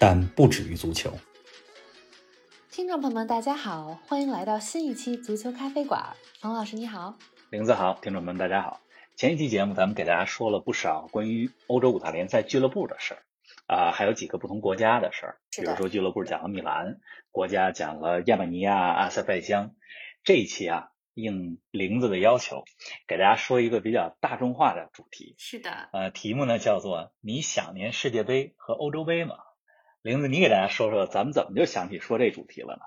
但不止于足球。听众朋友们，大家好，欢迎来到新一期足球咖啡馆。冯老师你好，林子好，听众们大家好。前一期节目咱们给大家说了不少关于欧洲五大联赛俱乐部的事儿。啊，还有几个不同国家的事儿，比如说俱乐部讲了米兰，国家讲了亚美尼亚、阿塞拜疆。这一期啊，应玲子的要求，给大家说一个比较大众化的主题。是的，呃，题目呢叫做“你想念世界杯和欧洲杯吗？”玲子，你给大家说说，咱们怎么就想起说这主题了呢？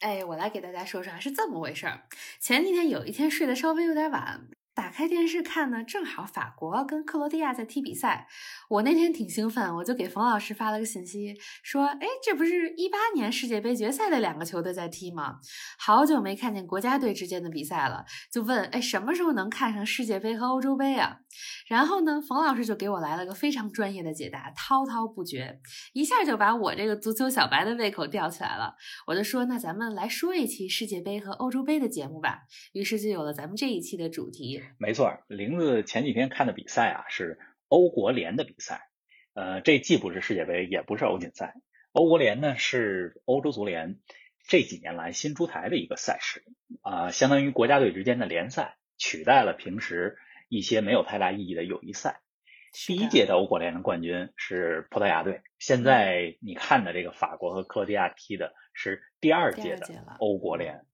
哎，我来给大家说说，是这么回事儿。前几天有一天睡得稍微有点晚。打开电视看呢，正好法国跟克罗地亚在踢比赛。我那天挺兴奋，我就给冯老师发了个信息，说：“哎，这不是一八年世界杯决赛的两个球队在踢吗？好久没看见国家队之间的比赛了，就问：哎，什么时候能看上世界杯和欧洲杯啊？”然后呢，冯老师就给我来了个非常专业的解答，滔滔不绝，一下就把我这个足球小白的胃口吊起来了。我就说：“那咱们来说一期世界杯和欧洲杯的节目吧。”于是就有了咱们这一期的主题。没错，玲子前几天看的比赛啊是欧国联的比赛，呃，这既不是世界杯，也不是欧锦赛。欧国联呢是欧洲足联这几年来新出台的一个赛事，啊，相当于国家队之间的联赛，取代了平时一些没有太大意义的友谊赛。第一届的欧国联的冠军是葡萄牙队，现在你看的这个法国和克罗地亚踢的是第二届的欧国联。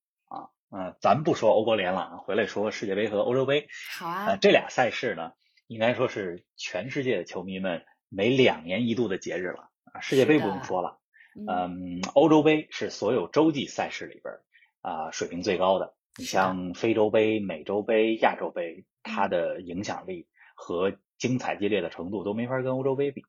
嗯，咱不说欧国联了啊，回来说世界杯和欧洲杯。好啊，呃，这俩赛事呢，应该说是全世界的球迷们每两年一度的节日了啊。世界杯不用说了，嗯，欧洲杯是所有洲际赛事里边啊水平最高的。你像非洲杯、美洲杯、亚洲杯，它的影响力和精彩激烈的程度都没法跟欧洲杯比。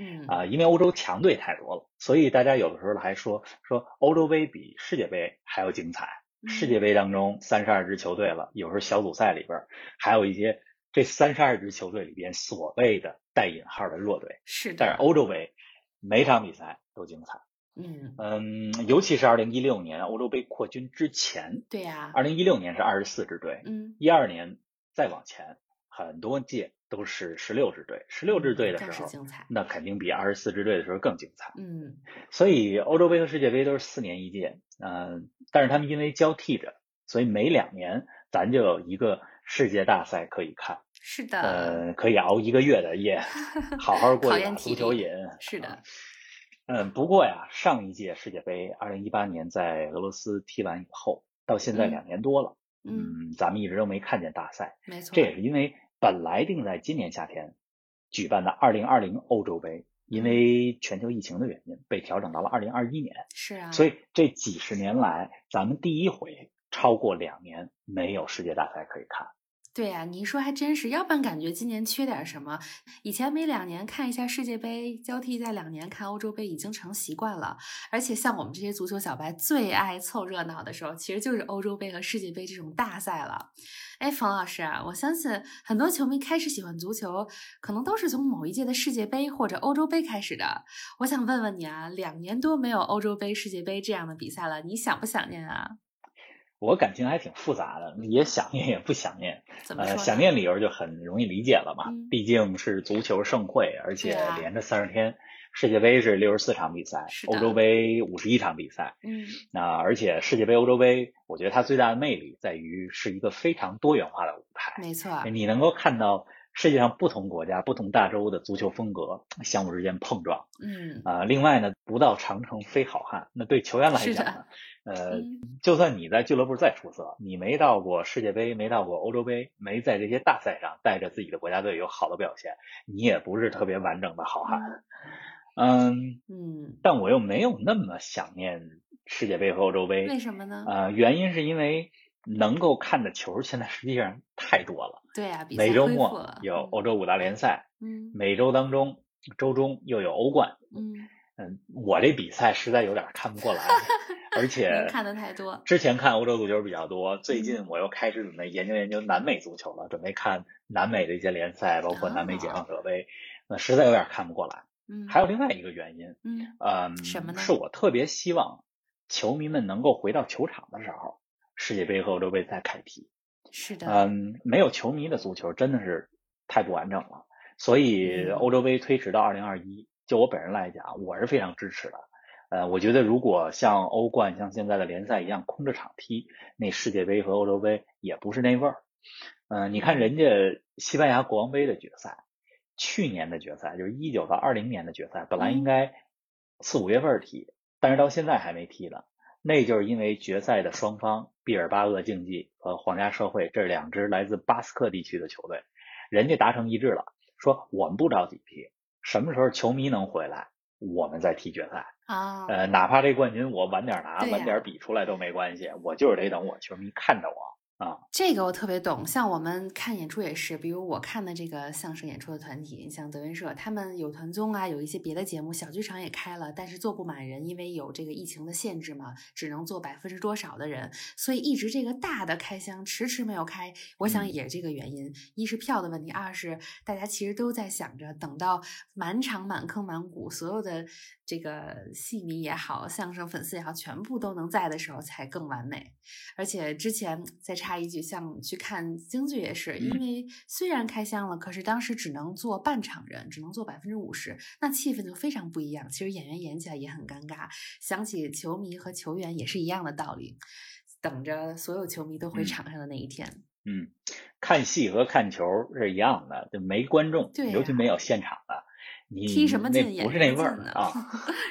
嗯啊，因为欧洲强队太多了，所以大家有的时候还说说欧洲杯比世界杯还要精彩。世界杯当中三十二支球队了，有时候小组赛里边还有一些这三十二支球队里边所谓的带引号的弱队。是的。但是欧洲杯每场比赛都精彩。嗯嗯，尤其是二零一六年欧洲杯扩军之前。对呀。二零一六年是二十四支队。嗯。一二年再往前很多届都是十六支队，十六支队的时候，那肯定比二十四支队的时候更精彩。嗯。所以欧洲杯和世界杯都是四年一届。嗯。但是他们因为交替着，所以每两年咱就有一个世界大赛可以看。是的，呃，可以熬一个月的夜，好好过一把足球瘾。是的，嗯，不过呀，上一届世界杯，二零一八年在俄罗斯踢完以后，到现在两年多了，嗯，咱们一直都没看见大赛。没错，这也是因为本来定在今年夏天举办的2020欧洲杯。因为全球疫情的原因，被调整到了2021年。是啊，所以这几十年来，咱们第一回超过两年没有世界大赛可以看。对呀，你一说还真是，要不然感觉今年缺点什么。以前每两年看一下世界杯，交替在两年看欧洲杯已经成习惯了。而且像我们这些足球小白最爱凑热闹的时候，其实就是欧洲杯和世界杯这种大赛了。哎，冯老师，我相信很多球迷开始喜欢足球，可能都是从某一届的世界杯或者欧洲杯开始的。我想问问你啊，两年多没有欧洲杯、世界杯这样的比赛了，你想不想念啊？我感情还挺复杂的，也想念也不想念。怎么说？想念理由就很容易理解了嘛，毕竟是足球盛会，而且连着三十天。世界杯是六十四场比赛，欧洲杯五十一场比赛。嗯，那而且世界杯、欧洲杯，我觉得它最大的魅力在于是一个非常多元化的舞台。没错，你能够看到世界上不同国家、不同大洲的足球风格相互之间碰撞。嗯啊，另外呢，不到长城非好汉。那对球员来讲呢？呃，就算你在俱乐部再出色，你没到过世界杯，没到过欧洲杯，没在这些大赛上带着自己的国家队有好的表现，你也不是特别完整的好汉。嗯嗯，但我又没有那么想念世界杯和欧洲杯。为什么呢？呃，原因是因为能够看的球现在实际上太多了。对啊，每周末有欧洲五大联赛，嗯，每周当中周中又有欧冠，嗯。嗯，我这比赛实在有点看不过来，而 且看的太多。之前看欧洲足球比较多，最嗯近我又开始准备研究研究南美足球了，准备看南美的一些联赛，包括南美解放者杯，那实在有点看不过来。嗯，还有另外一个原因，嗯嗯，什么呢是我特别希望球迷们能够回到球场的时候，世界杯和欧洲杯再开踢。是的，嗯，没有球迷的足球真的是太不完整了，所以嗯欧洲杯推迟到二零二一，就我本人来讲，我是非常支持的。呃，我觉得如果像欧冠、像现在的联赛一样空着场踢，那世界杯和欧洲杯也不是那味儿。嗯、你看人家西班牙国王杯的决赛，去年的决赛就是一九到二零年的决赛，本来应该四五月份踢，但是到现在还没踢呢。那就是因为决赛的双方毕尔巴鄂竞技和皇家社会这两支来自巴斯克地区的球队，人家达成一致了，说我们不着急踢，什么时候球迷能回来，我们再踢决赛。啊，呃，哪怕这冠军我晚点拿，晚点比出来都没关系，我就是得等我球迷看着我啊。这个我特别懂，像我们看演出也是，比如我看的这个相声演出的团体，像德云社，他们有团综啊，有一些别的节目，小剧场也开了，但是坐不满人，因为有这个疫情的限制嘛，只能坐百分之多少的人，所以一直这个大的开箱迟迟没有开。我想嗯也是这个原因，一是票的问题，二是大家其实都在想着等到满场满坑满谷，所有的这个戏迷也好，相声粉丝也好，全部都能在的时候才更完美。而且之前再插一句，像去看京剧也是，因为虽然开箱了，可是当时只能坐半场人，只能坐百分之五十，那气氛就非常不一样。其实演员演起来也很尴尬，想起球迷和球员也是一样的道理，等着所有球迷都回嗯场上的那一天。嗯，看戏和看球是一样的，就没观众，尤其没有现场的，你踢什么劲，也不是那？味儿啊。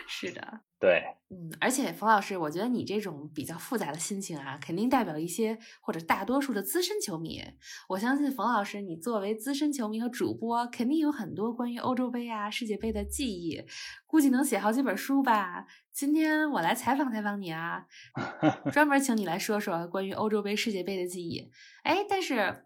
是的。对，嗯，而且冯老师，我觉得你这种比较复杂的心情啊，肯定代表一些或者大多数的资深球迷。我相信冯老师，你作为资深球迷和主播，肯定有很多关于欧洲杯啊、世界杯的记忆，估计能写好几本书吧。今天我来采访采访你啊，专门请你来说说关于欧洲杯、世界杯的记忆。哎，但是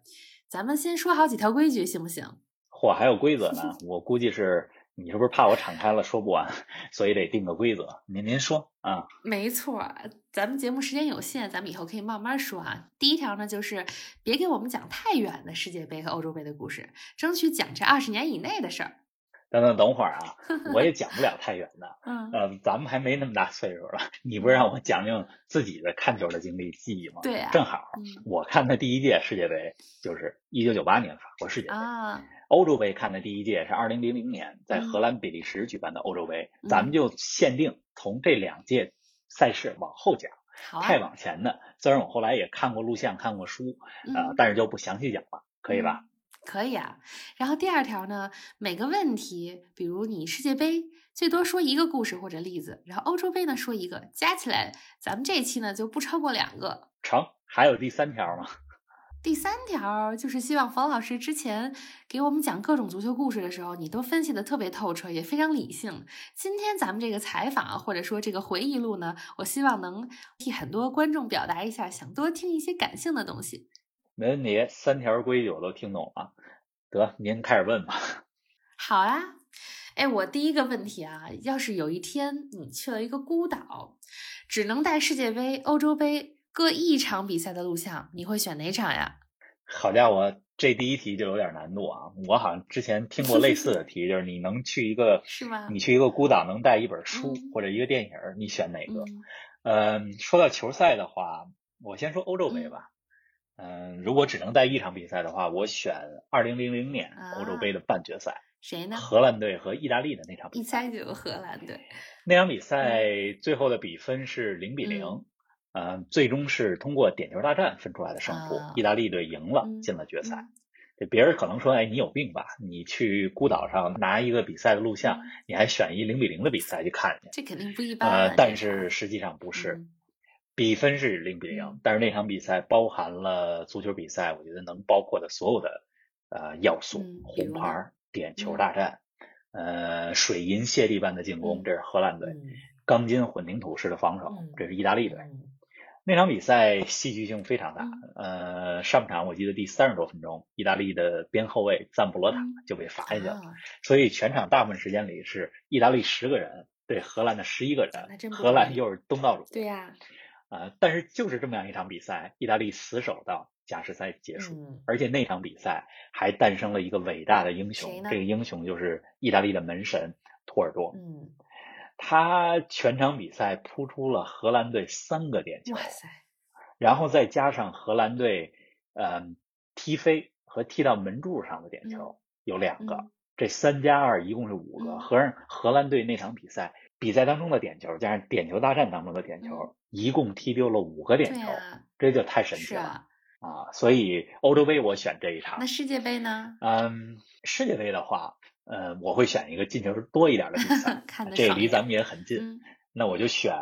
咱们先说好几条规矩，行不行？嚯，还有规则呢，我估计是你是不是怕我敞开了说不完，所以得定个规则？您您说啊？没错，咱们节目时间有限，咱们以后可以慢慢说啊。第一条呢，就是别给我们讲太远的世界杯和欧洲杯的故事，争取讲这二十年以内的事儿。等等等会儿啊，我也讲不了太远的。嗯，呃，咱们还没那么大岁数了，你不是让我讲讲自己的看球的经历记忆吗？对啊、正好嗯我看的第一届世界杯就是一九九八年法国世界杯，啊，欧洲杯看的第一届是二零零零年在嗯荷兰比利时举办的欧洲杯，嗯咱们就限定从这两届赛事往后讲，太往前的，虽然我后来也看过录像、看过书，呃嗯，，但是就不详细讲了，可以吧？嗯可以啊。然后第二条呢，每个问题，比如你世界杯最多说一个故事或者例子，然后欧洲杯呢说一个，加起来咱们这期呢就不超过两个。成，还有第三条吗？第三条就是希望冯老师之前给我们讲各种足球故事的时候，你都分析的特别透彻，也非常理性。今天咱们这个采访啊或者说这个回忆录呢，我希望能替很多观众表达一下，想多听一些感性的东西。没问题，三条规矩我都听懂了。得，您开始问吧。好啊，哎，我第一个问题啊，要是有一天你去了一个孤岛，只能带世界杯、欧洲杯各一场比赛的录像，你会选哪场呀？好家伙，这第一题就有点难度啊！我好像之前听过类似的题，就是你能去一个，是吗你去一个孤岛能带一本书、嗯或者一个电影，你选哪个？嗯嗯，说到球赛的话，我先说欧洲杯吧。嗯，如果只能带一场比赛的话，我选二零零零年欧洲杯的半决赛，谁呢？荷兰队和意大利的那场比赛一赛。猜就有荷兰队。那场比赛最后的比分是零比零、嗯呃，最终是通过点球大战分出来的胜负，啊意大利队赢了，嗯进了决赛。嗯这别人可能说，哎，你有病吧？你去孤岛上拿一个比赛的录像，嗯你还选一零比零的比赛去看去？这肯定不一般啊、呃，但是实际上不是，嗯比分是零比零、嗯。但是那场比赛包含了足球比赛，我觉得能包括的所有的呃要素，红牌、点？球嗯。大战，呃，水银泻地般的进攻，嗯这是荷兰队；嗯。钢筋混凝土式的防守，嗯这是意大利队。嗯。那场比赛戏剧性非常大，嗯。呃，上半场我记得第三十多分钟，意大利的边后卫赞布罗塔嗯就被罚下去了，啊。所以全场大部分时间里是意大利十个人对荷兰的十一个人，荷兰又是东道主，对呀、啊、但是就是这么样一场比赛，意大利死守到加时赛结束，嗯，而且那场比赛还诞生了一个伟大的英雄，这个英雄就是意大利的门神托尔多，嗯，他全场比赛扑出了荷兰队三个点球哇，塞，然后再加上荷兰队嗯踢飞和踢到门柱上的点球、有两个，嗯。这三加二一共是五个。嗯。荷兰荷兰队那场比赛比赛当中的点球加上点球大战当中的点球，一共踢丢了五个点球，这就太神奇了啊。啊！所以欧洲杯我选这一场那。世界杯呢？嗯，世界杯的话，呃，我会选一个进球多一点的比赛 看这离咱们也很近。嗯那我就选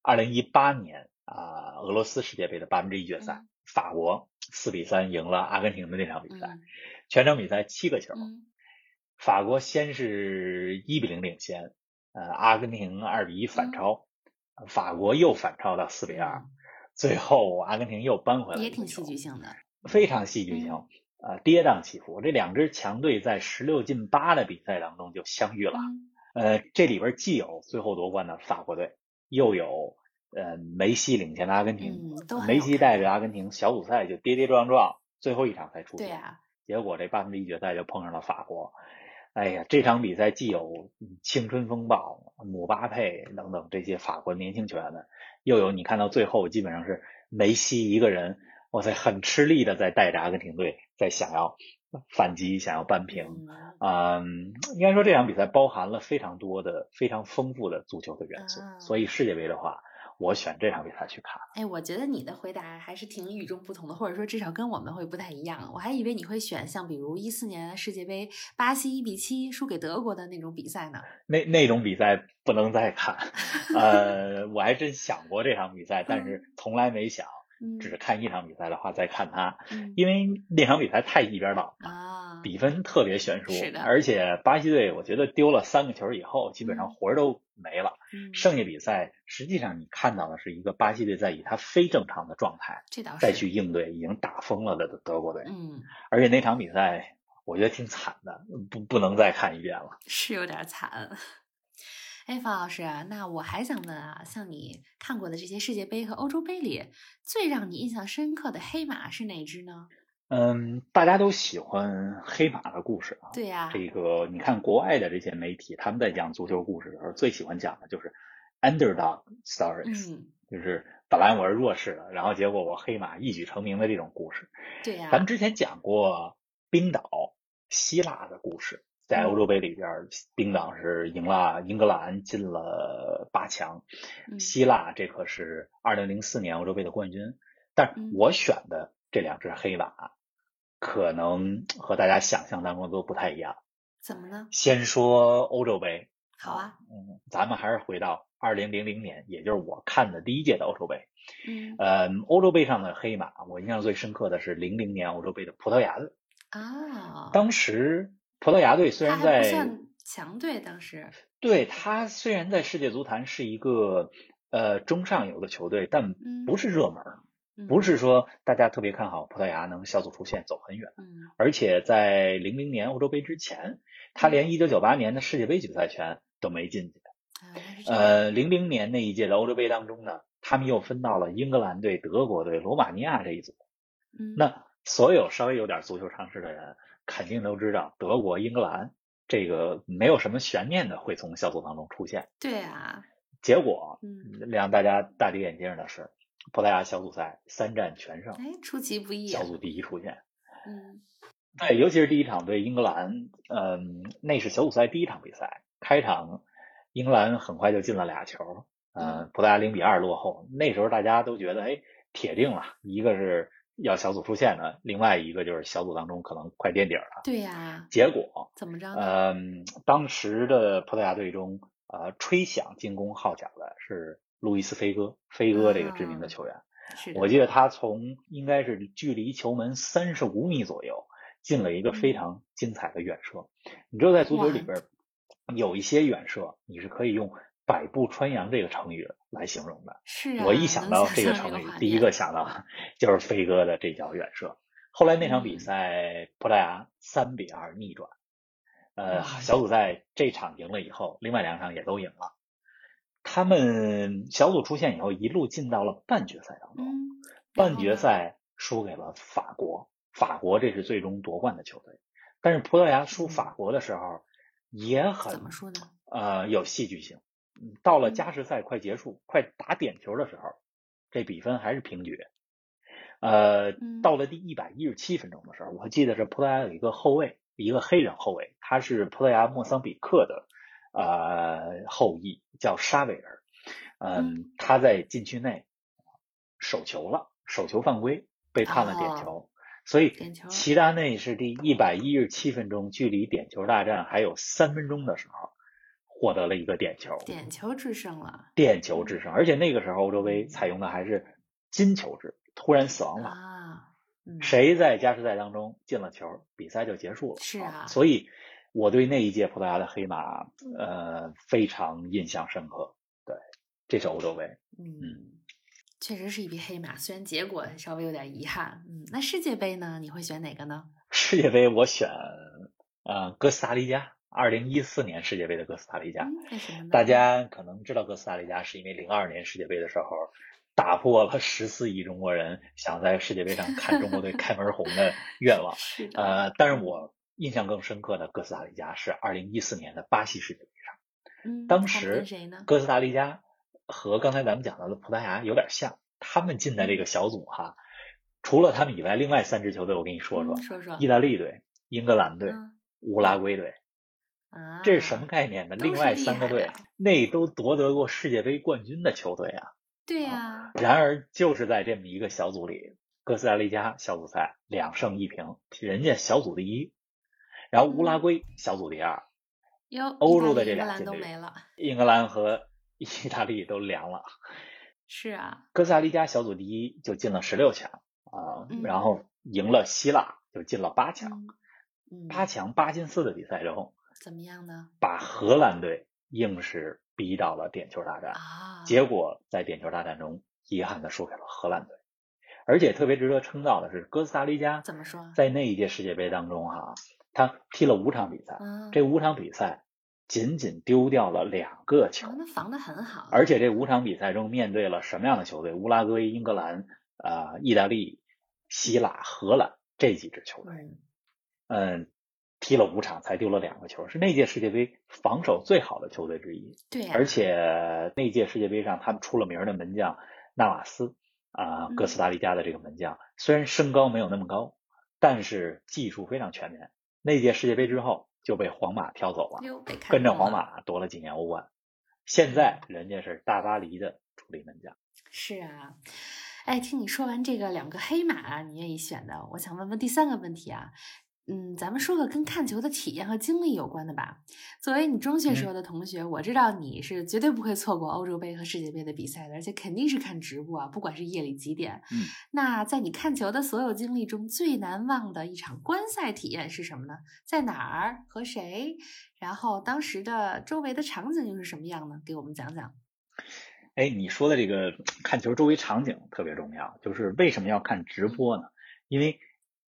二零一八年啊、俄罗斯世界杯的八分之一决赛，嗯法国四比三赢了阿根廷的那场比赛，嗯全场比赛七个球，嗯法国先是一比零领先，呃，阿根廷二比一反超，法国又反超到四比二、最后阿根廷又扳回来，嗯也挺戏剧，性的。非常戏剧性。嗯呃，跌宕起伏，这两支强队在十六进八的比赛当中就相遇了。嗯呃，这里边既有最后夺冠的法国队，又有呃梅西领衔的阿根廷。嗯，梅西带着阿根廷小组赛就跌跌撞撞，最后一场才出线。对呀、结果这八分之一决赛就碰上了法国。哎呀，这场比赛既有嗯青春风暴、姆巴佩等等这些法国年轻球员们，又有你看到最后基本上是梅西一个人，哇塞，很吃力的在带着阿根廷队在想要反击、想要扳平。嗯嗯，应该说这场比赛包含了非常多的、非常丰富的足球的元素，啊所以世界杯的话，我选这场比赛去看。哎，我觉得你的回答还是挺与众不同的，或者说至少跟我们会不太一样。我还以为你会选像比如一四年世界杯巴西一比七输给德国的那种比赛呢。那那种比赛不能再看，呃，我还真想过这场比赛，但是从来没想，嗯，只看一场比赛的话再看它，嗯因为那场比赛太一边倒了，啊，比分特别悬殊是的，而且巴西队我觉得丢了三个球以后，基本上嗯活儿都没了。嗯剩下比赛实际上你看到的是一个巴西队在以他非正常的状态这倒是再去应对已经打疯了的德国队，嗯，而且那场比赛我觉得挺惨的，不不能再看一遍了。是有点惨。哎，方老师啊，那我还想问啊，像你看过的这些世界杯和欧洲杯里，最让你印象深刻的黑马是哪支呢？嗯，大家都喜欢黑马的故事啊。对呀、这个你看国外的这些媒体，他们在讲足球故事的时候，最喜欢讲的就是 underdog stories，、嗯，就是本来我是弱势的，然后结果我黑马一举成名的这种故事。对呀、咱们之前讲过冰岛、希腊的故事，在欧洲杯里边，冰岛是赢了英格兰，进了八强。嗯希腊这可是二零零四年欧洲杯的冠军，但我选的这两只黑马，可能和大家想象当中都不太一样。怎么呢？先说欧洲杯，好啊，嗯，咱们还是回到二零零零年，也就是我看的第一届的欧洲杯。嗯呃，欧洲杯上的黑马，我印象最深刻的是零零年欧洲杯的葡萄牙队。啊，当时葡萄牙队虽然在强队，当时对他虽然在世界足坛是一个呃中上游的球队，但嗯不是热门，嗯不是说大家特别看好葡萄牙能小组出线走很远。嗯而且在零零年欧洲杯之前，他连一九九八年的世界杯决赛圈都没进去。呃，零零年那一届的欧洲杯当中呢，他们又分到了英格兰队、德国队、罗马尼亚这一组。嗯那所有稍微有点足球常识的人，肯定都知道德国、英格兰这个没有什么悬念的会从小组当中出现。对啊，结果嗯，让大家大跌眼镜的是，葡萄牙小组赛三战全胜，哎，出其不意啊小，组第一出现。嗯对，尤其是第一场对英格兰，嗯，那是小组赛第一场比赛，开场英格兰很快就进了俩球，呃，葡萄牙零比二落后。那时候大家都觉得，哎，铁定了，一个是要小组出线的，另外一个就是小组当中可能快垫底儿了。对呀，结果，怎么着呢？嗯，当时的葡萄牙队中，呃，吹响进攻号角的是路易斯·菲戈，菲戈这个知名的球员。我记得他从应该是距离球门三十五米左右进了一个非常精彩的远射。你知道，在足球里边儿有一些远射，你是可以用“百步穿杨”这个成语来形容的。是啊，我一想到这个成语第一个想到 就是飞哥的这脚远射。后来那场比嗯赛，葡萄牙三比二逆转，呃，小组赛这场赢了以后，另外两场也都赢了。他们小组出线以后，一路进到了半决赛当中。嗯，半决赛输给了法国，法国这是最终夺冠的球队。但是葡萄牙输法国的时候也很怎么说呢？呃有戏剧性。到了加时赛快结束、快打点球的时候，这比分还是平局。呃，到了第一百一十七分钟的时候，我记得是葡萄牙有一个后卫，一个黑人后卫，他是葡萄牙莫桑比克的呃后裔，叫沙维尔。嗯，他在禁区内手球了，手球犯规，被判了点球。所以齐达内是第一百一十七分钟，距离点球大战还有三分钟的时候，获得了一个点球，点球制胜了。点球制胜，而且那个时候欧洲杯采用的还是金球制，突然死亡法。啊，谁在加时赛当中进了球，比赛就结束了。是啊，所以我对那一届葡萄牙的黑马，呃，非常印象深刻。对，这是欧洲杯。嗯。确实是一匹黑马，虽然结果稍微有点遗憾。嗯，那世界杯呢？你会选哪个呢？世界杯我选呃哥斯达黎加，二零一四年世界杯的哥斯达黎加。大家可能知道哥斯达黎加是因为零二年世界杯的时候打破了十四亿中国人想在世界杯上看中国队开门红的愿望。呃，但是我印象更深刻的哥斯达黎加是二零一四年的巴西世界杯上。嗯。当时？哥斯达黎加。和刚才咱们讲到的葡萄牙有点像，他们进的这个小组哈，除了他们以外，另外三支球队我跟你说说，说说，意大利队、英格兰队、乌拉圭队，啊，这是什么概念呢？另外三个队那都夺得过世界杯冠军的球队啊，对呀。然而就是在这么一个小组里，哥斯达黎加小组赛两胜一平，人家小组第一，然后乌拉圭小组第二，欧洲的这两个都没了，英格兰和。意大利都凉了，是啊，哥斯达黎加小组第一就进了十六强啊，然后赢了希腊就进了八强，八强八进四的比赛中怎么样呢？把荷兰队硬是逼到了点球大战啊，结果在点球大战中遗憾的输给了荷兰队，而且特别值得称道的是哥斯达黎加怎么说，在那一届世界杯当中哈，他踢了五场比赛，这五场比赛。仅仅丢掉了两个球，那防的很好。而且这五场比赛中面对了什么样的球队？乌拉圭、英格兰、呃、意大利、希腊、荷兰这几支球队。嗯，踢了五场才丢了两个球，是那届世界杯防守最好的球队之一。对，而且那届世界杯上他们出了名的门将纳瓦斯啊，哥斯达黎加的这个门将，虽然身高没有那么高，但是技术非常全面。那届世界杯之后。就被皇马挑走了，跟着皇马夺了几年欧冠。现在人家是大巴黎的主力门将。是啊，哎，听你说完这个两个黑马，你愿意选的，我想问问第三个问题啊。嗯，咱们说个跟看球的体验和经历有关的吧。作为你中学时候的同学，我知道你是绝对不会错过欧洲杯和世界杯的比赛的，而且肯定是看直播啊，不管是夜里几点。嗯，那在你看球的所有经历中最难忘的一场观赛体验是什么呢？在哪儿和谁？然后当时的周围的场景又是什么样呢？给我们讲讲。哎，你说的这个看球周围场景特别重要，就是为什么要看直播呢？因为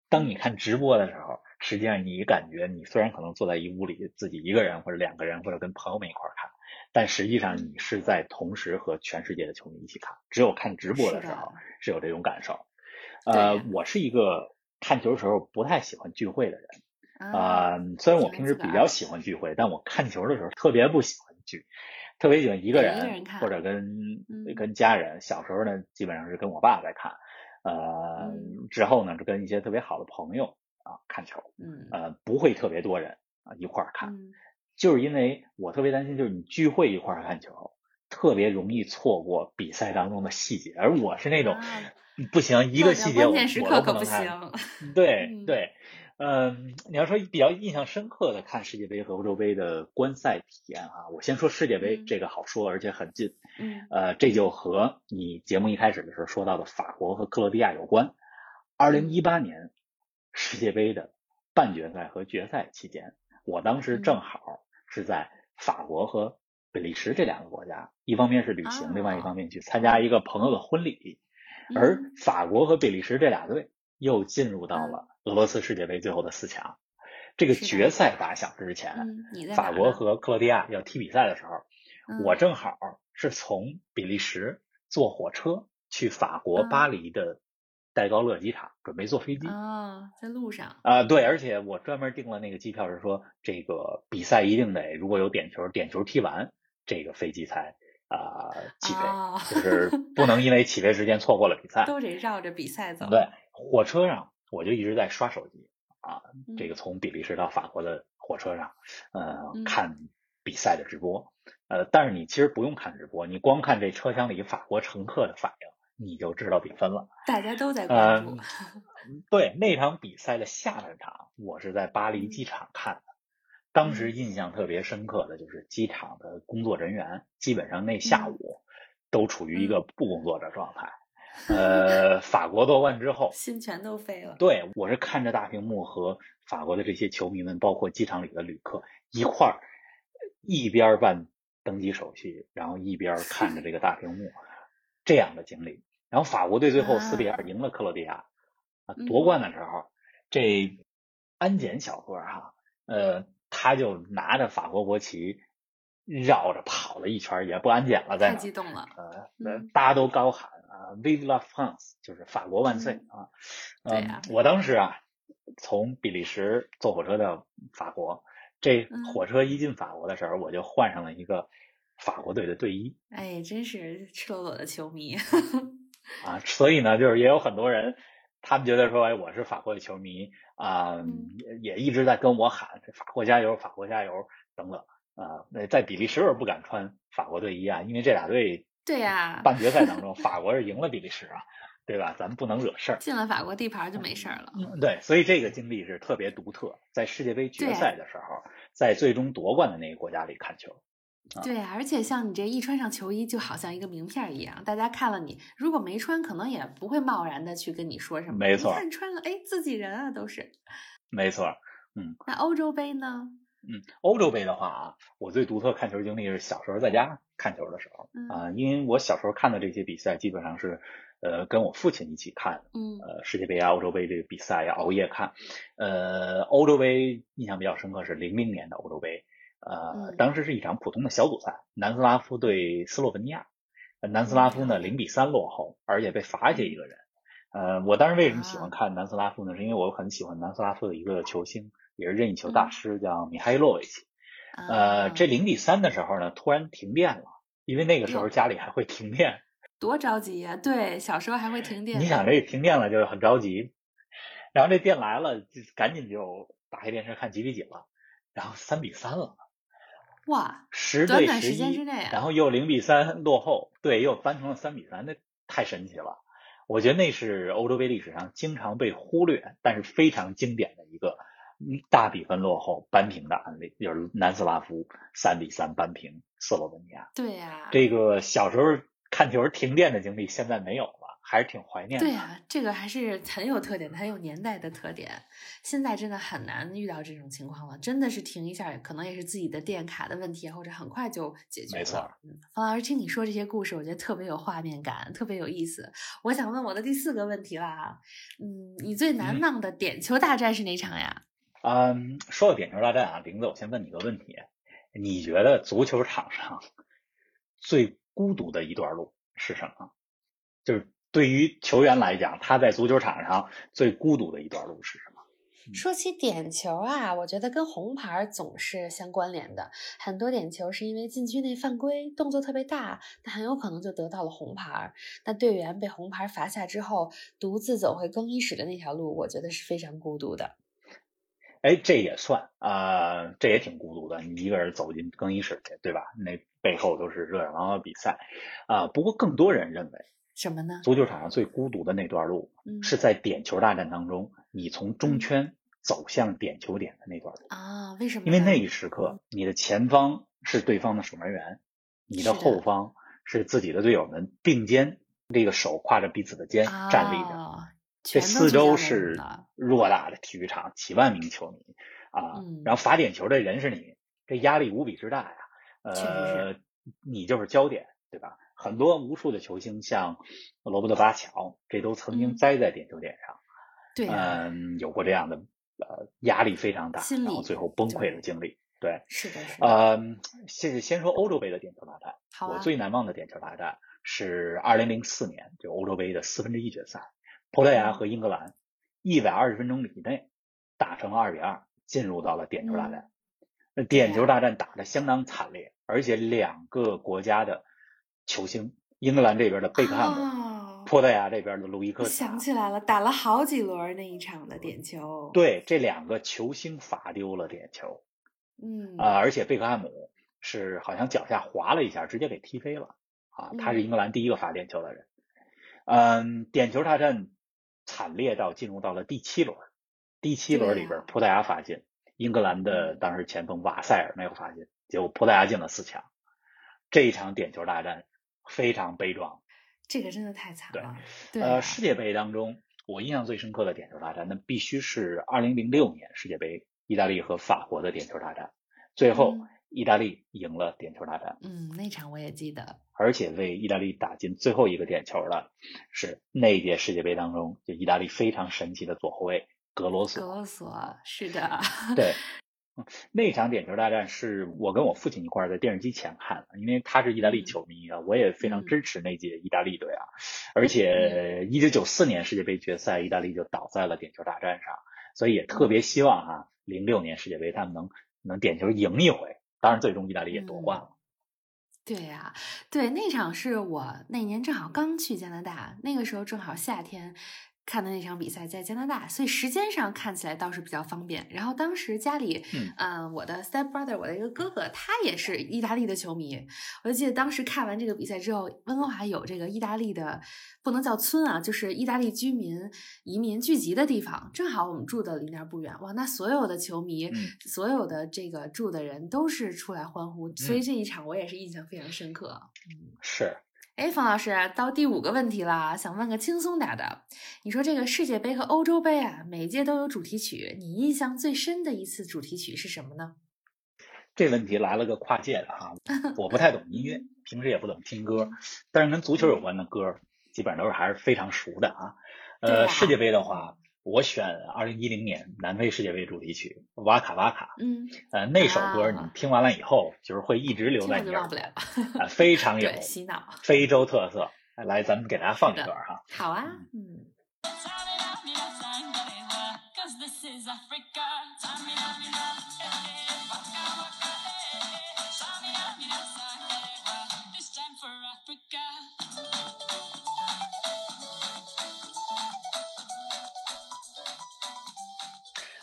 当你看直播的时候，实际上你感觉你虽然可能坐在一屋里自己一个人或者两个人或者跟朋友们一块看，但实际上你是在同时和全世界的球迷一起看。只有看直播的时候是有这种感受。呃，我是一个看球时候不太喜欢聚会的人啊。虽然我平时比较喜欢聚会，但我看球的时候特别不喜欢聚，特别喜欢一个人或者跟跟家人。小时候呢，基本上是跟我爸在看。呃，之后呢，就跟一些特别好的朋友啊看球，嗯，呃，不会特别多人啊一块儿看，就是因为我特别担心，就是你聚会一块儿看球，特别容易错过比赛当中的细节，而我是那种不行，一个细节我我不能看，对对。嗯，你要说比较印象深刻的看世界杯和欧洲杯的观赛体验啊，我先说世界杯，这个好说，而且很近。嗯，呃，这就和你节目一开始的时候说到的法国和克罗地亚有关。二零一八年世界杯的半决赛和决赛期间，我当时正好是在法国和比利时这两个国家，一方面是旅行，另外一方面去参加一个朋友的婚礼，而法国和比利时这俩队又进入到了。俄罗斯世界杯最后的四强，这个决。赛打响之前，法国和克罗地亚要踢比赛的时候，我正好是从比利时坐火车去法国啊。巴黎的戴高乐机场，准备坐飞机。哦，在路上，啊、对，而且我专门订了那个机票，是说这个比赛一定得如果有点球，点球踢完，这个飞机才啊、起飞，哦就是不能因为起飞时间错过了比赛。都得绕着比赛走。对，火车上我就一直在刷手机啊，嗯这个从比利时到法国的火车上，呃，嗯看比赛的直播，呃，但是你其实不用看直播，你光看这车厢里法国乘客的反应，你就知道比分了。大家都在关注。嗯，对，那场比赛的下半场，我是在巴黎机场看的。当时印象特别深刻的就是机场的工作人员，基本上那下午都处于一个不工作的状态。呃，法国夺冠之后，心全都飞了。对我是看着大屏幕和法国的这些球迷们，包括机场里的旅客一块儿，一边儿办登机手续，然后一边儿看着这个大屏幕，这样的经历。然后法国队最后四比二赢了克罗地亚，啊，夺冠的时候，这安检小哥哈、呃，他就拿着法国国旗绕着跑了一圈，也不安检了，在太激动了。呃大家都高喊啊，“Vive la France”，就是法国万岁啊！嗯对呀，我当时啊，从比利时坐火车到法国，这嗯火车一进法国的时候，我就换上了一个法国队的队衣哎，真是赤裸裸的球迷。啊，所以呢，就是也有很多人，他们觉得说，哎，我是法国的球迷啊，嗯也也一直在跟我喊“法国加油，法国加油”等等啊。那在比利时我不敢穿法国队衣啊，因为这俩队对呀、半决赛当中，法国是赢了比利时啊，对吧？咱们不能惹事儿。进了法国地盘就没事儿了。嗯，对，所以这个经历是特别独特，在世界杯决赛的时候，在最终夺冠的那个国家里看球。啊对呀、而且像你这一穿上球衣，就好像一个名片一样，大家看了你，如果没穿，可能也不会贸然的去跟你说什么。没错一看穿了，哎，自己人啊，都是。没错，嗯那欧洲杯呢？嗯，欧洲杯的话啊，我最独特看球经历是小时候在家看球的时候嗯啊，因为我小时候看的这些比赛基本上是呃跟我父亲一起看，嗯呃世界杯啊、欧洲杯这个比赛呀、熬夜看。呃，欧洲杯印象比较深刻是零零年的欧洲杯，呃，嗯当时是一场普通的小组赛，南斯拉夫对斯洛文尼亚，呃南斯拉夫呢嗯零比三落后，而且被罚下一个人。呃，我当时为什么喜欢啊看南斯拉夫呢？是因为我很喜欢南斯拉夫的一个球星，也是任意球嗯大师，叫米哈伊洛维奇。呃，啊这零比三的时候呢，突然停电了，因为那个时候家里还会停电。多着急呀、对，小时候还会停电。你想这停电了就很着急，然后这电来了，就赶紧就打开电视看几比几了，然后三比三了，哇，十对十一然后又零比三落后，对，又扳成了三比三，那太神奇了。我觉得那是欧洲杯历史上经常被忽略，但是非常经典的一个嗯大比分落后扳平的案例，就是南斯拉夫三比三扳平斯洛文尼亚。对呀、这个小时候看球停电的经历现在没有了，还是挺怀念的。对呀、这个还是很有特点的，很有年代的特点。现在真的很难遇到这种情况了，真的是停一下，可能也是自己的电卡的问题，或者很快就解决了。没错嗯，方老师听你说这些故事，我觉得特别有画面感，特别有意思。我想问我的第四个问题了啊，嗯，你最难嗯忘的点球大战是哪场呀？嗯，说到点球大战啊，玲子，我先问你个问题：你觉得足球场上最孤独的一段路是什么？就是对于球员来讲，他在足球场上最孤独的一段路是什么？说起点球啊，我觉得跟红牌总是相关联的。很多点球是因为禁区内犯规，动作特别大，那很有可能就得到了红牌。那队员被红牌罚下之后，独自走回更衣室的那条路，我觉得是非常孤独的。哎，这也算啊、这也挺孤独的。你一个人走进更衣室去，对吧？那背后都是热热闹闹的比赛啊、不过更多人认为，什么呢？足球场上最孤独的那段路嗯是在点球大战当中，你从中圈走向点球点的那段路。啊，为什么？因为那一时刻，你的前方是对方的守门员，你的后方是自己的队友们并肩，这个手挎着彼此的肩站立着。啊这四周是偌大的体育场，几万名球迷啊，嗯然后罚点球的人是你，这压力无比之大呀。呃，你就是焦点，对吧？很多无数的球星，像罗伯特巴乔，这都曾经嗯栽在点球点上。对啊，嗯，有过这样的呃压力非常大，然后最后崩溃的经历。对，是的，是的。呃，先先说欧洲杯的点球大战，好啊我最难忘的点球大战是二零零四年就欧洲杯的四分之一决赛，葡萄牙和英格兰一百二十分钟以内打成了二比二，进入到了点球大战。那点球大战打得相当惨烈，而且两个国家的球星，英格兰这边的贝克汉姆，哦，葡萄牙这边的路易克想起来了，打了好几轮那一场的点球。，对，这两个球星罚丢了点球嗯啊、而且贝克汉姆是好像脚下滑了一下，直接给踢飞了啊，他是嗯英格兰第一个罚点球的人。嗯，点球大战惨烈到进入到了第七轮，第七轮里边葡萄牙罚进，英格兰的嗯当时前锋瓦塞尔没有罚进，结果葡萄牙进了四强。这一场点球大战非常悲壮。这个真的太惨了。对啊，呃，世界杯当中，我印象最深刻的点球大战，那必须是2006年世界杯意大利和法国的点球大战。最后嗯，意大利赢了点球大战，嗯，那场我也记得。而且为意大利打进最后一个点球的是那一届世界杯当中，就意大利非常神奇的左后卫格罗索。格罗索是的，对，嗯 那场点球大战是我跟我父亲一块儿在电视机前看的，因为他是意大利嗯球迷啊，我也非常嗯支持那届意大利队啊。而且一九九四年世界杯决赛，意大利就倒在了点球大战上，所以也特别希望啊、零六年世界杯他们能能点球赢一回。当然，最终意大利也夺冠了。对呀、对，那场是我那年正好刚去加拿大，那个时候正好夏天。看的那场比赛在加拿大，所以时间上看起来倒是比较方便。然后当时家里，嗯呃我的 step brother，我的一个哥哥，他也是意大利的球迷。我就记得当时看完这个比赛之后，温哥华有这个意大利的，不能叫村啊，就是意大利居民移民聚集的地方，正好我们住的离那儿不远。哇，那所有的球迷，嗯所有的这个住的人都是出来欢呼，所以这一场我也是印象非常深刻。嗯。是，哎，冯老师，到第五个问题了，想问个轻松点的。你说这个世界杯和欧洲杯啊，每届都有主题曲，你印象最深的一次主题曲是什么呢？这问题来了个跨界的哈，我不太懂音乐，平时也不怎么听歌，但是跟足球有关的歌，基本上都是还是非常熟的啊。呃，啊世界杯的话，我选二零一零年南非世界杯主题曲《哇卡哇卡》。嗯，呃，那首歌啊你听完了以后，就是会一直留在你耳忘不了。啊，非常 有，洗脑。非洲特色。来，咱们给大家放一段哈。好啊，嗯，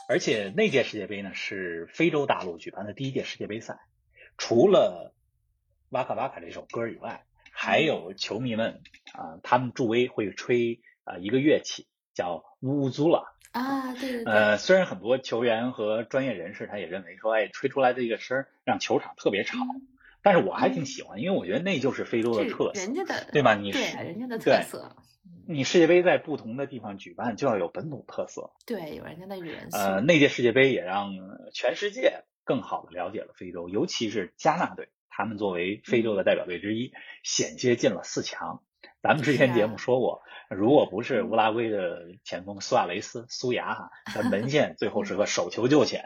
而且那届世界杯呢是非洲大陆举办的第一届世界杯赛，除了《哇卡哇卡》这首歌以外，还有球迷们啊、他们助威会吹啊、一个乐器叫乌乌祖拉。啊，对对对，呃，虽然很多球员和专业人士他也认为说，哎，吹出来的这个声儿让球场特别吵，嗯但是我还挺喜欢，因为我觉得那就是非洲的特色人。家的对吧你对是人家的特色，你世界杯在不同的地方举办，就要有本土特色。对，有人家的元素。呃，那届世界杯也让全世界更好的了解了非洲，尤其是加纳队，他们作为非洲的代表队之一，险些进了四强。咱们之前节目说过，如果不是乌拉圭的前锋苏亚雷斯、苏牙哈，他门线最后是个手球救险，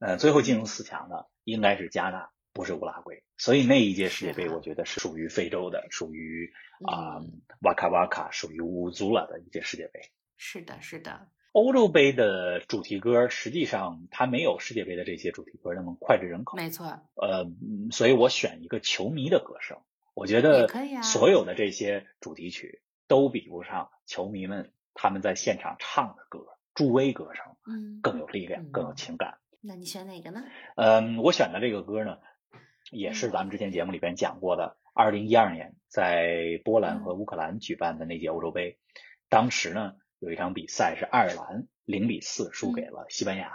呃，最后进入四强的应该是加纳，不是乌拉圭。所以那一届世界杯，我觉得是属于非洲的，属于啊、嗯瓦卡瓦卡，属于乌祖拉的一届世界杯。是的，是的，欧洲杯的主题歌实际上它没有世界杯的这些主题歌那么脍炙人口，没错。呃，嗯所以我选一个球迷的歌声。我觉得可以啊所有的这些主题曲都比不上球迷们他们在现场唱的歌，助威歌声嗯，更有力量，嗯更有情感。那你选哪个呢？嗯，我选的这个歌呢，也是嗯。咱们之前节目里边讲过的，二零一二年在波兰嗯。和乌克兰举办的那届欧洲杯，当时呢有一场比赛是爱尔兰零比四输给了西班牙，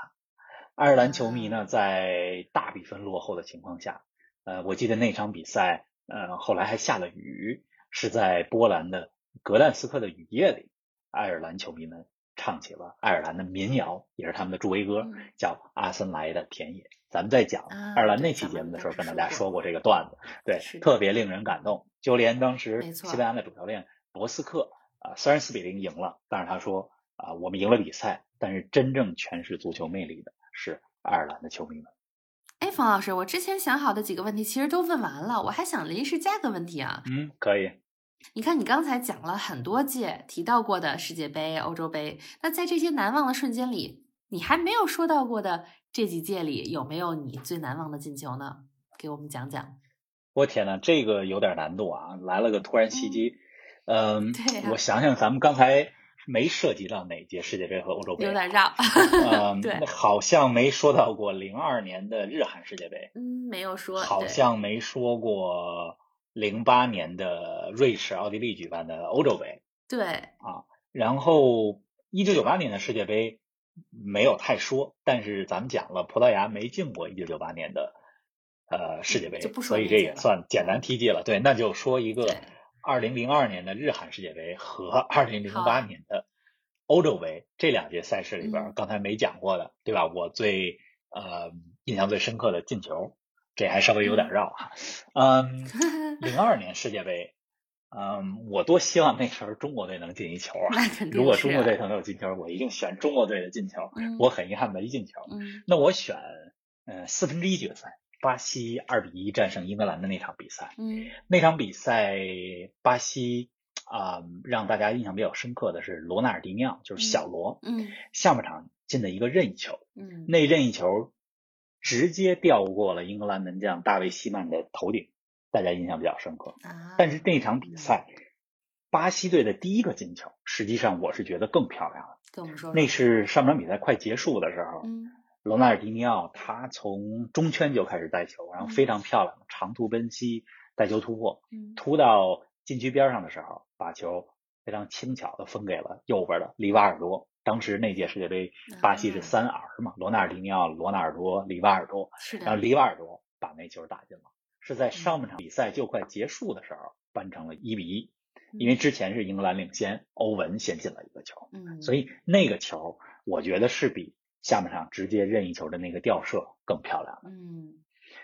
爱尔兰球迷呢啊。在大比分落后的情况下，呃，我记得那场比赛，呃，后来还下了雨，是在波兰的格兰斯克的雨夜里，爱尔兰球迷们唱起了爱尔兰的民谣，也是他们的助威歌，嗯叫《阿森莱的田野》。咱们在讲啊爱尔兰那期节目的时候，跟大家说说过这个段子，对特别令人感动。就连当时没错西班牙的主教练博斯克啊、虽然四比零赢了，但是他说啊、我们赢了比赛，但是真正诠释足球魅力的是爱尔兰的球迷们。哎，冯老师，我之前想好的几个问题其实都问完了，我还想临时加个问题啊。嗯，可以。你看，你刚才讲了很多届提到过的世界杯、欧洲杯，那在这些难忘的瞬间里，你还没有说到过的这几届里，有没有你最难忘的进球呢？给我们讲讲。我天呐，这个有点难度啊！来了个突然袭击，嗯，我想想，咱们刚才没涉及到哪届世界杯和欧洲杯，有点绕。嗯，对好像没说到过零二年的日韩世界杯，嗯，没有说。好像没说过零八年的瑞士、奥地利举办的欧洲杯，对。啊，然后一九九八年的世界杯没有太说，但是咱们讲了葡萄牙没进过一九九八年的呃世界杯，就不说所以这也算简单提及了。对，那就说一个对。二零零二年的日韩世界杯和 二零零好。八年的欧洲杯这两届赛事里边，嗯。刚才没讲过的，对吧？我最呃印象最深刻的进球，这还稍微有点绕哈。嗯，零二年世界杯，嗯，我多希望那时候中国队能进一球啊！如果中国队啊能有进球，我一定选中国队的进球。嗯我很遗憾没进球。嗯那我选呃四分之一决赛，巴西二比一战胜英格兰的那场比赛。嗯那场比赛，巴西啊、让大家印象比较深刻的是罗纳尔迪尼奥，就是小罗，嗯下半场进的一个任意球。嗯，那任意球直接掉过了英格兰门将大卫希曼的头顶，大家印象比较深刻。啊，但是那场比赛，巴西队的第一个进球，实际上我是觉得更漂亮了。跟我们说说。那是上场比赛快结束的时候，嗯罗纳尔迪尼奥他从中圈就开始带球，然后非常漂亮的长途奔袭带球突破，嗯突到禁区边上的时候，把球非常轻巧的分给了右边的里瓦尔多。当时那届世界杯，巴西是啊三 R 嘛，罗纳尔迪尼奥、罗纳尔多、里瓦尔多，是的，然后里瓦尔多把那球打进了，是在上半场比赛就快结束的时候扳成了一比一，因为之前是英格兰领先，欧文先进了一个球，嗯，所以那个球我觉得是比下半场直接任意球的那个吊射更漂亮的。嗯，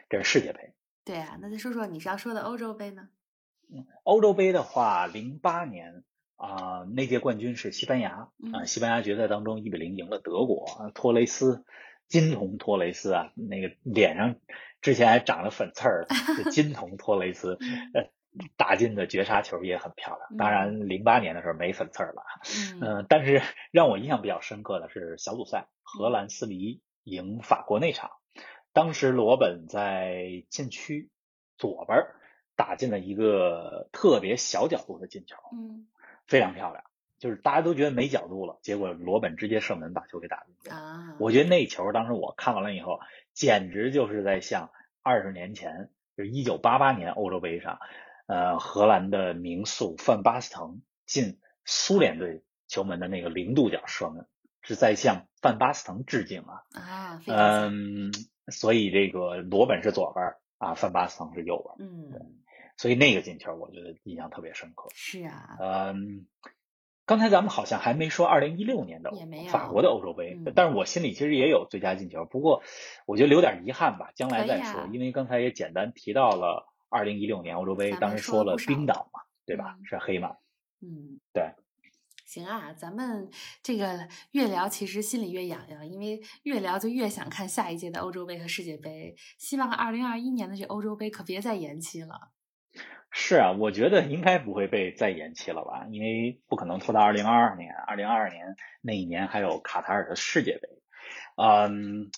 这是世界杯，对啊，那再说说你是要说的欧洲杯呢？欧洲杯的话，零八年啊、那届冠军是西班牙啊、嗯。西班牙决赛当中一比零赢了德国，啊托雷斯金童托雷斯啊，那个脸上之前还长了粉刺儿，这金童托雷斯，呃，打进的绝杀球也很漂亮。当然，零八年的时候没粉刺儿了，嗯。嗯、但是让我印象比较深刻的是小组赛，荷兰四比一赢法国那场，当时罗本在禁区左边打进了一个特别小角度的进球，嗯非常漂亮。就是大家都觉得没角度了，结果罗本直接射门把球给打进去了。啊，我觉得那球当时我看完了以后，简直就是在向二十年前，就是一九八八年欧洲杯上，呃，荷兰的名宿范巴斯滕进苏联队球门的那个零度角射门，是在向范巴斯滕致敬啊。啊，嗯，所以这个罗本是左边儿啊，范巴斯滕是右边儿，嗯，所以那个进球我觉得印象特别深刻。是啊，嗯，刚才咱们好像还没说二零一六年的法国的欧洲杯，嗯但是我心里其实也有最佳进球，不过我觉得留点遗憾吧，将来再说，啊因为刚才也简单提到了二零一六年欧洲杯，当时说了冰岛嘛，对吧？嗯是黑马，嗯，对。行啊，咱们这个越聊，其实心里越痒痒，因为越聊就越想看下一届的欧洲杯和世界杯。希望二零二一年的这欧洲杯可别再延期了。是啊，我觉得应该不会被再延期了吧，因为不可能拖到二零二二年，二零二二年那一年还有卡塔尔的世界杯。嗯，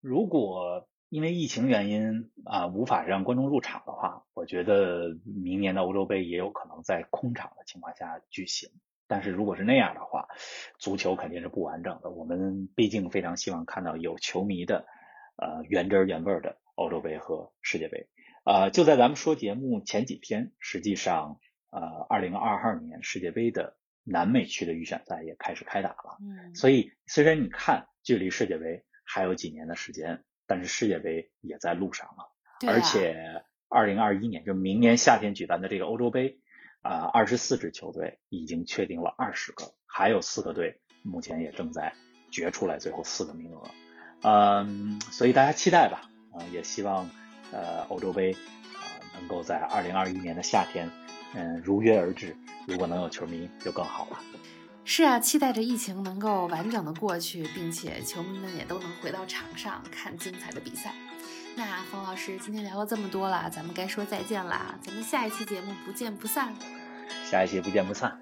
如果因为疫情原因啊、无法让观众入场的话，我觉得明年的欧洲杯也有可能在空场的情况下举行。但是如果是那样的话，足球肯定是不完整的。我们毕竟非常希望看到有球迷的呃原汁原味的欧洲杯和世界杯。呃，就在咱们说节目前几天，实际上，呃，二零二二年世界杯的南美区的预选赛也开始开打了。嗯，所以，虽然你看距离世界杯还有几年的时间，但是世界杯也在路上了。对啊而且，二零二一年就明年夏天举办的这个欧洲杯，啊、2二十四支球队已经确定了二十个，还有四个队目前也正在决出来最后四个名额。嗯，所以大家期待吧，啊、也希望呃欧洲杯啊、能够在二零二一年的夏天，嗯、如约而至。如果能有球迷就更好了。是啊，期待着疫情能够完整的过去，并且球迷们也都能回到场上看精彩的比赛。那冯老师今天聊了这么多了，咱们该说再见啦，咱们下一期节目不见不散。下一期不见不散。